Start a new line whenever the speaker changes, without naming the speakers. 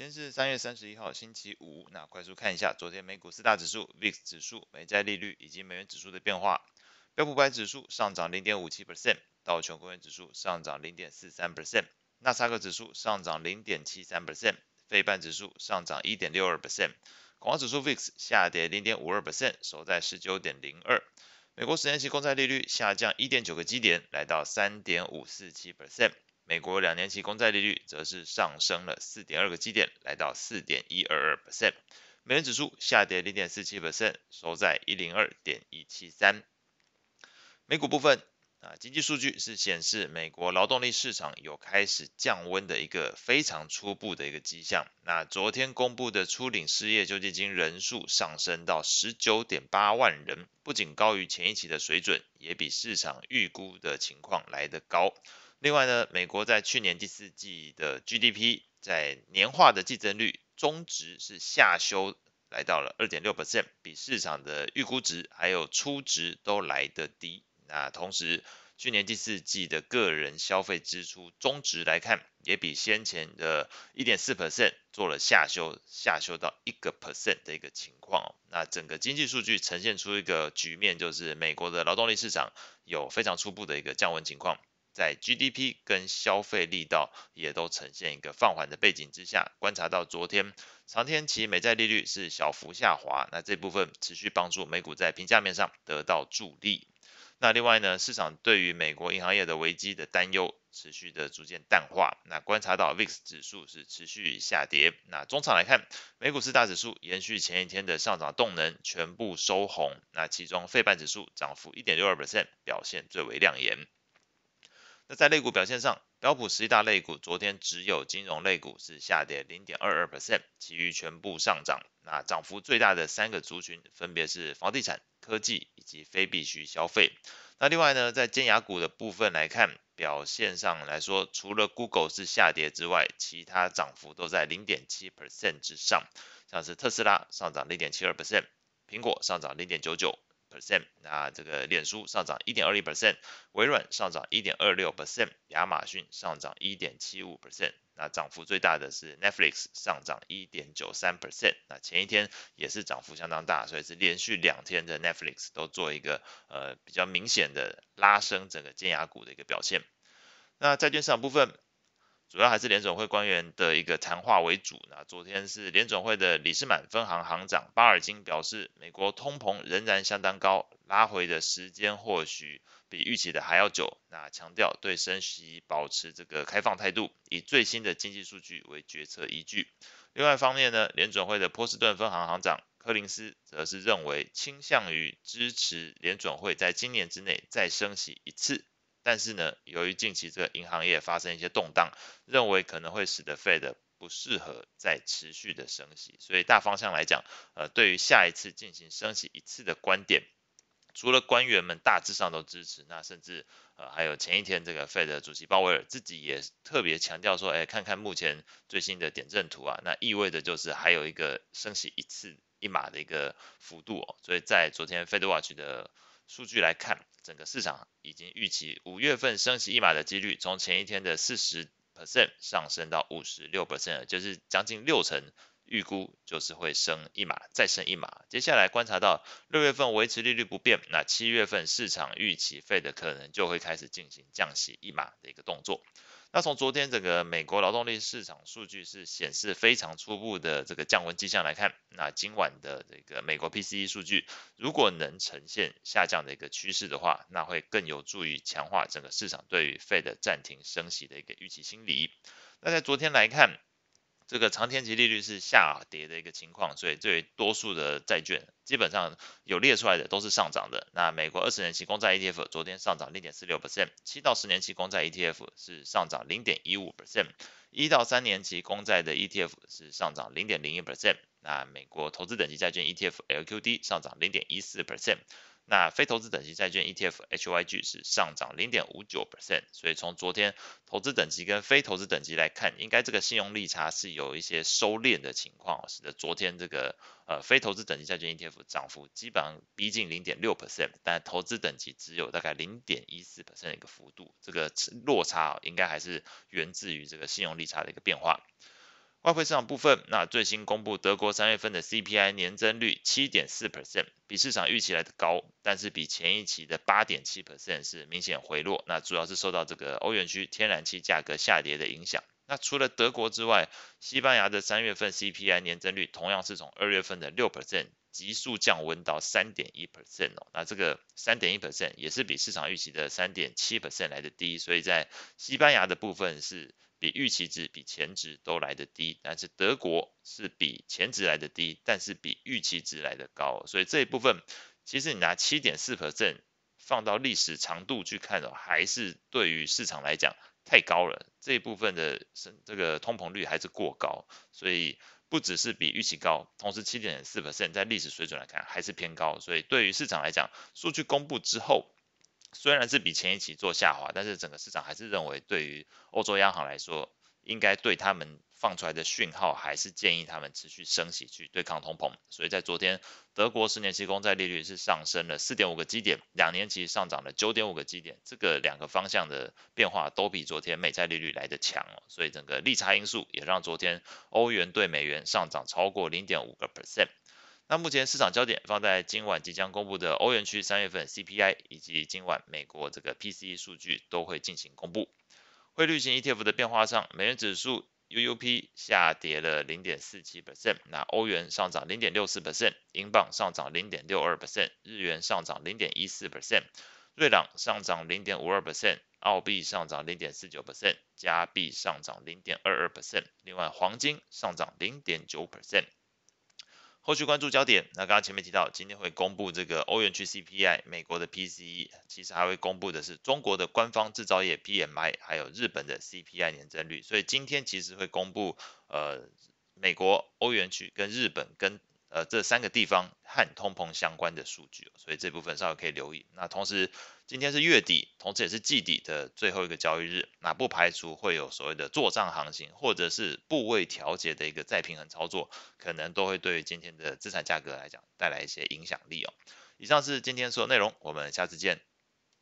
今天是三月三十一号，星期五。那快速看一下昨天美股四大指数、VIX 指数、美债利率以及美元指数的变化。标普五百指数上涨零点五七 percent，道琼工业指数上涨零点四三 percent，纳斯达克指数上涨零点七三 percent，费半指数上涨一点六二 percent，恐慌指数 VIX 下跌零点五二 percent，收在十九点零二。美国十年期公债利率下降一点九个基点，来到三点五四七 percent。美国两年期公债利率则是上升了四点二个基点，来到四点一二二 percent。美元指数下跌零点四七 percent，收在一零二点一七三。美股部分啊，经济数据是显示美国劳动力市场有开始降温的一个非常初步的一个迹象。那昨天公布的初领失业救济金人数上升到十九点八万人，不仅高于前一期的水准，也比市场预估的情况来得高。另外呢，美国在去年第四季的 GDP 在年化的季增率中值是下修，来到了二点六 percent，比市场的预估值还有初值都来得低。那同时，去年第四季的个人消费支出中值来看，也比先前的一点四 percent 做了下修，下修到一个 percent 的一个情况。那整个经济数据呈现出一个局面，就是美国的劳动力市场有非常初步的一个降温情况。在 GDP 跟消费力道也都呈现一个放缓的背景之下，观察到昨天长天期美债利率是小幅下滑，那这部分持续帮助美股在评价面上得到助力。那另外呢，市场对于美国银行业的危机的担忧持续的逐渐淡化。那观察到 VIX 指数是持续下跌。那中场来看，美股四大指数延续前一天的上涨动能，全部收红。那其中费半指数涨幅一点六二百分表现最为亮眼。那在类股表现上，标普十一大类股昨天只有金融类股是下跌零点二二 percent，其余全部上涨。那涨幅最大的三个族群分别是房地产、科技以及非必需消费。那另外呢，在尖牙股的部分来看，表现上来说，除了 Google 是下跌之外，其他涨幅都在零点七 percent 之上，像是特斯拉上涨零点七二 percent，苹果上涨零点九九。percent，那这个脸书上涨一点二一 percent，微软上涨一点二六 percent，亚马逊上涨一点七五 percent，那涨幅最大的是 Netflix 上涨一点九三 percent，那前一天也是涨幅相当大，所以是连续两天的 Netflix 都做一个呃比较明显的拉升整个尖牙股的一个表现。那债券市场部分。主要还是联准会官员的一个谈话为主。那昨天是联准会的里士满分行行长巴尔金表示，美国通膨仍然相当高，拉回的时间或许比预期的还要久。那强调对升息保持这个开放态度，以最新的经济数据为决策依据。另外一方面呢，联准会的波士顿分行行长柯林斯则是认为，倾向于支持联准会在今年之内再升息一次。但是呢，由于近期这个银行业发生一些动荡，认为可能会使得 Fed 不适合再持续的升息，所以大方向来讲，呃，对于下一次进行升息一次的观点，除了官员们大致上都支持，那甚至呃还有前一天这个 Fed 主席鲍威尔自己也特别强调说，哎，看看目前最新的点阵图啊，那意味着就是还有一个升息一次一码的一个幅度哦，所以在昨天 Fed Watch 的数据来看，整个市场已经预期五月份升息一码的几率，从前一天的四十 percent 上升到五十六 percent，就是将近六成预估就是会升一码，再升一码。接下来观察到六月份维持利率不变，那七月份市场预期 Fed 可能就会开始进行降息一码的一个动作。那从昨天整个美国劳动力市场数据是显示非常初步的这个降温迹象来看，那今晚的这个美国 PCE 数据如果能呈现下降的一个趋势的话，那会更有助于强化整个市场对于 Fed 暂停升息的一个预期心理。那在昨天来看。这个长天期利率是下跌的一个情况，所以最多数的债券基本上有列出来的都是上涨的。那美国二十年期公债 ETF 昨天上涨零点四六 percent，七到十年期公债 ETF 是上涨零点一五 percent，一到三年期公债的 ETF 是上涨零点零一 percent。那美国投资等级债券 ETF LQD 上涨零点一四 percent。那非投资等级债券 ETF HYG 是上涨零点五九 percent，所以从昨天投资等级跟非投资等级来看，应该这个信用利差是有一些收敛的情况，使得昨天这个呃非投资等级债券 ETF 涨幅基本上逼近零点六 percent，但投资等级只有大概零点一四 percent 的一个幅度，这个落差应该还是源自于这个信用利差的一个变化。外汇市场部分，那最新公布德国三月份的 CPI 年增率七点四 percent，比市场预期来的高，但是比前一期的八点七 percent 是明显回落。那主要是受到这个欧元区天然气价格下跌的影响。那除了德国之外，西班牙的三月份 CPI 年增率同样是从二月份的六 percent 急速降温到三点一 percent 哦。那这个三点一 percent 也是比市场预期的三点七 percent 来的低，所以在西班牙的部分是。比预期值、比前值都来得低，但是德国是比前值来得低，但是比预期值来得高，所以这一部分其实你拿七点四 percent 放到历史长度去看的话，还是对于市场来讲太高了。这一部分的这个通膨率还是过高，所以不只是比预期高，同时七点四 percent 在历史水准来看还是偏高，所以对于市场来讲，数据公布之后。虽然是比前一期做下滑，但是整个市场还是认为，对于欧洲央行来说，应该对他们放出来的讯号，还是建议他们持续升息去对抗通膨。所以在昨天，德国十年期公债利率是上升了四点五个基点，两年期上涨了九点五个基点，这个两个方向的变化都比昨天美债利率来得强。所以整个利差因素也让昨天欧元对美元上涨超过零点五个 percent。那目前市场焦点放在今晚即将公布的欧元区三月份 CPI，以及今晚美国这个 PCE 数据都会进行公布。汇率型 ETF 的变化上，美元指数 UUP 下跌了零点四七 percent，那欧元上涨零点六四 percent，英镑上涨零点六二 percent，日元上涨零点一四 percent，瑞郎上涨零点五二 percent，澳币上涨零点四九 percent，加币上涨零点二二 percent，另外黄金上涨零点九 percent。后续关注焦点，那刚刚前面提到，今天会公布这个欧元区 CPI，美国的 PCE，其实还会公布的是中国的官方制造业 PMI，还有日本的 CPI 年增率。所以今天其实会公布呃美国、欧元区跟日本跟。呃，这三个地方和通膨相关的数据，所以这部分稍微可以留意。那同时，今天是月底，同时也是季底的最后一个交易日，那不排除会有所谓的做账行情，或者是部位调节的一个再平衡操作，可能都会对今天的资产价格来讲带来一些影响力哦。以上是今天所有内容，我们下次见。